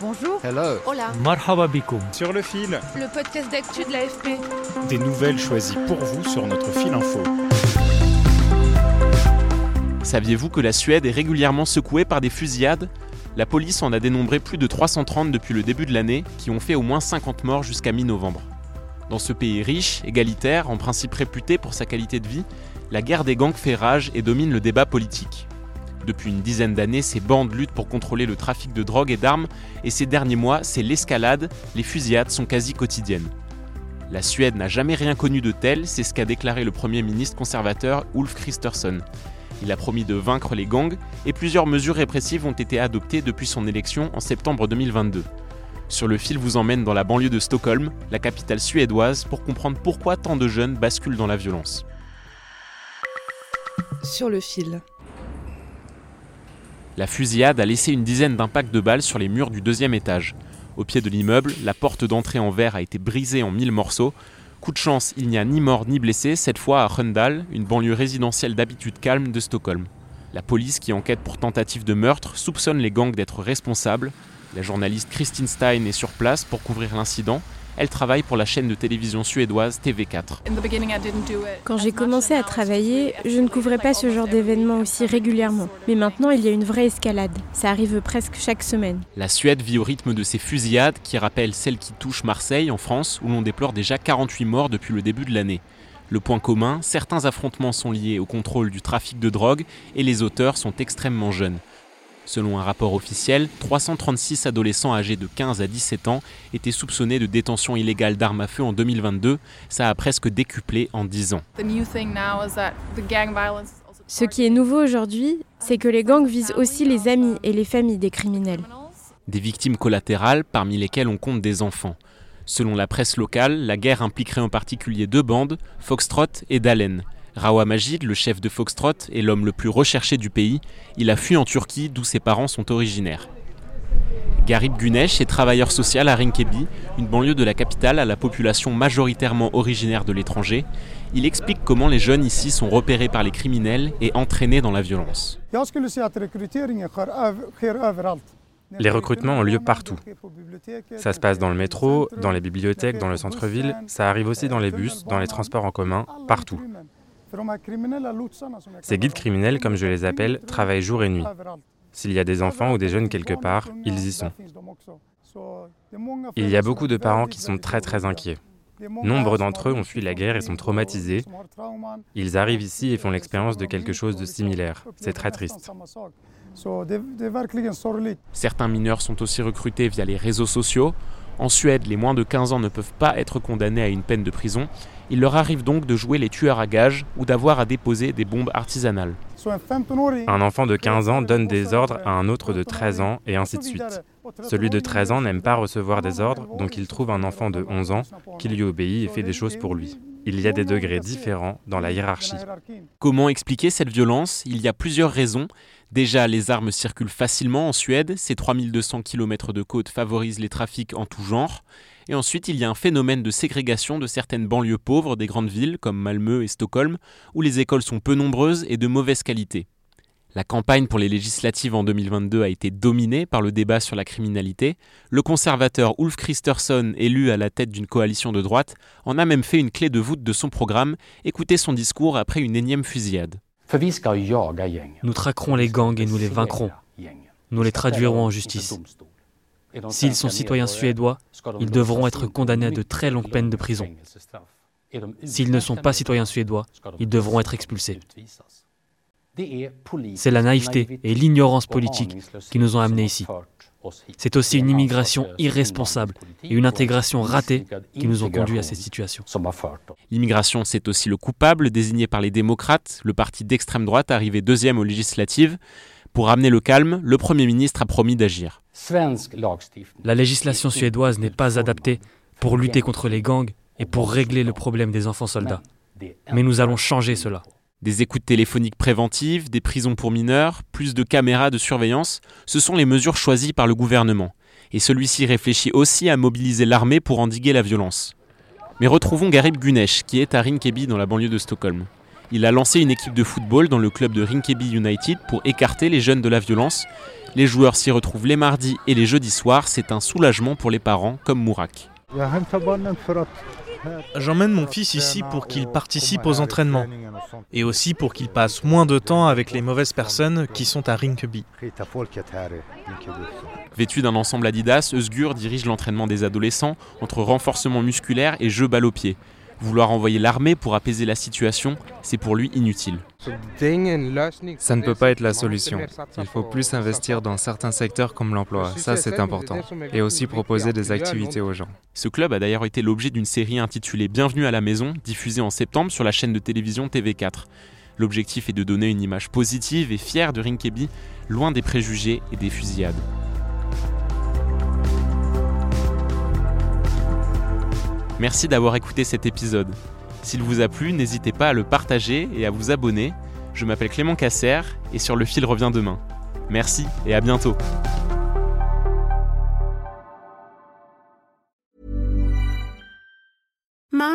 Bonjour. Hello. Hola. Marhaba bikoum. Sur le fil, Le podcast d'actu de l'AFP. des nouvelles choisies pour vous sur notre fil info. Saviez-vous que la Suède est régulièrement secouée par des fusillades? La police en a dénombré plus de 330 depuis le début de l'année, qui ont fait au moins 50 morts jusqu'à mi-novembre. Dans ce pays riche, égalitaire, en principe réputé pour sa qualité de vie, la guerre des gangs fait rage et domine le débat politique. Depuis une dizaine d'années, ces bandes luttent pour contrôler le trafic de drogue et d'armes, et ces derniers mois, c'est l'escalade, les fusillades sont quasi quotidiennes. La Suède n'a jamais rien connu de tel, c'est ce qu'a déclaré le Premier ministre conservateur Ulf Kristersson. Il a promis de vaincre les gangs et plusieurs mesures répressives ont été adoptées depuis son élection en septembre 2022. Sur le fil vous emmène dans la banlieue de Stockholm, la capitale suédoise, pour comprendre pourquoi tant de jeunes basculent dans la violence. Sur le fil. La fusillade a laissé une dizaine d'impacts de balles sur les murs du deuxième étage. Au pied de l'immeuble, la porte d'entrée en verre a été brisée en mille morceaux. Coup de chance, il n'y a ni mort ni blessé, cette fois à Röndal, une banlieue résidentielle d'habitude calme de Stockholm. La police, qui enquête pour tentative de meurtre, soupçonne les gangs d'être responsables. La journaliste Christine Stein est sur place pour couvrir l'incident. Elle travaille pour la chaîne de télévision suédoise TV4. Quand j'ai commencé à travailler, je ne couvrais pas ce genre d'événement aussi régulièrement. Mais maintenant, il y a une vraie escalade. Ça arrive presque chaque semaine. La Suède vit au rythme de ces fusillades qui rappellent celles qui touchent Marseille en France où l'on déplore déjà 48 morts depuis le début de l'année. Le point commun, certains affrontements sont liés au contrôle du trafic de drogue et les auteurs sont extrêmement jeunes. Selon un rapport officiel, 336 adolescents âgés de 15 à 17 ans étaient soupçonnés de détention illégale d'armes à feu en 2022. Ça a presque décuplé en 10 ans. Ce qui est nouveau aujourd'hui, c'est que les gangs visent aussi les amis et les familles des criminels. Des victimes collatérales, parmi lesquelles on compte des enfants. Selon la presse locale, la guerre impliquerait en particulier deux bandes, Foxtrot et Dalen. Rawa Majid, le chef de Foxtrot, est l'homme le plus recherché du pays. Il a fui en Turquie, d'où ses parents sont originaires. Garib Güneş est travailleur social à Rinkebi, une banlieue de la capitale à la population majoritairement originaire de l'étranger. Il explique comment les jeunes ici sont repérés par les criminels et entraînés dans la violence. Les recrutements ont lieu partout. Ça se passe dans le métro, dans les bibliothèques, dans le centre-ville, ça arrive aussi dans les bus, dans les transports en commun, partout. Ces guides criminels, comme je les appelle, travaillent jour et nuit. S'il y a des enfants ou des jeunes quelque part, ils y sont. Il y a beaucoup de parents qui sont très très inquiets. Nombre d'entre eux ont fui la guerre et sont traumatisés. Ils arrivent ici et font l'expérience de quelque chose de similaire. C'est très triste. Certains mineurs sont aussi recrutés via les réseaux sociaux. En Suède, les moins de 15 ans ne peuvent pas être condamnés à une peine de prison. Il leur arrive donc de jouer les tueurs à gages ou d'avoir à déposer des bombes artisanales. Un enfant de 15 ans donne des ordres à un autre de 13 ans et ainsi de suite. Celui de 13 ans n'aime pas recevoir des ordres, donc il trouve un enfant de 11 ans qui lui obéit et fait des choses pour lui. Il y a des degrés différents dans la hiérarchie. Comment expliquer cette violence? Il y a plusieurs raisons. Déjà, les armes circulent facilement en Suède, ces 3200 km de côte favorisent les trafics en tout genre. Et ensuite, il y a un phénomène de ségrégation de certaines banlieues pauvres des grandes villes comme Malmö et Stockholm, où les écoles sont peu nombreuses et de mauvaise qualité. La campagne pour les législatives en 2022 a été dominée par le débat sur la criminalité. Le conservateur Ulf Kristersson, élu à la tête d'une coalition de droite, en a même fait une clé de voûte de son programme. Écoutez son discours après une énième fusillade. Nous traquerons les gangs et nous les vaincrons. Nous les traduirons en justice. S'ils sont citoyens suédois, ils devront être condamnés à de très longues peines de prison. S'ils ne sont pas citoyens suédois, ils devront être expulsés. C'est la naïveté et l'ignorance politique qui nous ont amenés ici. C'est aussi une immigration irresponsable et une intégration ratée qui nous ont conduits à ces situations. L'immigration, c'est aussi le coupable désigné par les démocrates, le parti d'extrême droite arrivé deuxième aux législatives. Pour ramener le calme, le Premier ministre a promis d'agir. La législation suédoise n'est pas adaptée pour lutter contre les gangs et pour régler le problème des enfants soldats. Mais nous allons changer cela. Des écoutes téléphoniques préventives, des prisons pour mineurs, plus de caméras de surveillance, ce sont les mesures choisies par le gouvernement. Et celui-ci réfléchit aussi à mobiliser l'armée pour endiguer la violence. Mais retrouvons Garib Gunesh, qui est à Rinkeby dans la banlieue de Stockholm. Il a lancé une équipe de football dans le club de Rinkeby United pour écarter les jeunes de la violence. Les joueurs s'y retrouvent les mardis et les jeudis soirs, c'est un soulagement pour les parents comme Mourak. J'emmène mon fils ici pour qu'il participe aux entraînements et aussi pour qu'il passe moins de temps avec les mauvaises personnes qui sont à Rinkeby. Vêtu d'un ensemble Adidas, Eusgur dirige l'entraînement des adolescents entre renforcement musculaire et jeu balle au pied. Vouloir envoyer l'armée pour apaiser la situation, c'est pour lui inutile. Ça ne peut pas être la solution. Il faut plus investir dans certains secteurs comme l'emploi, ça c'est important. Et aussi proposer des activités aux gens. Ce club a d'ailleurs été l'objet d'une série intitulée Bienvenue à la maison, diffusée en septembre sur la chaîne de télévision TV4. L'objectif est de donner une image positive et fière de Rinkeby, loin des préjugés et des fusillades. Merci d'avoir écouté cet épisode. S'il vous a plu, n'hésitez pas à le partager et à vous abonner. Je m'appelle Clément Casser et sur le fil revient demain. Merci et à bientôt.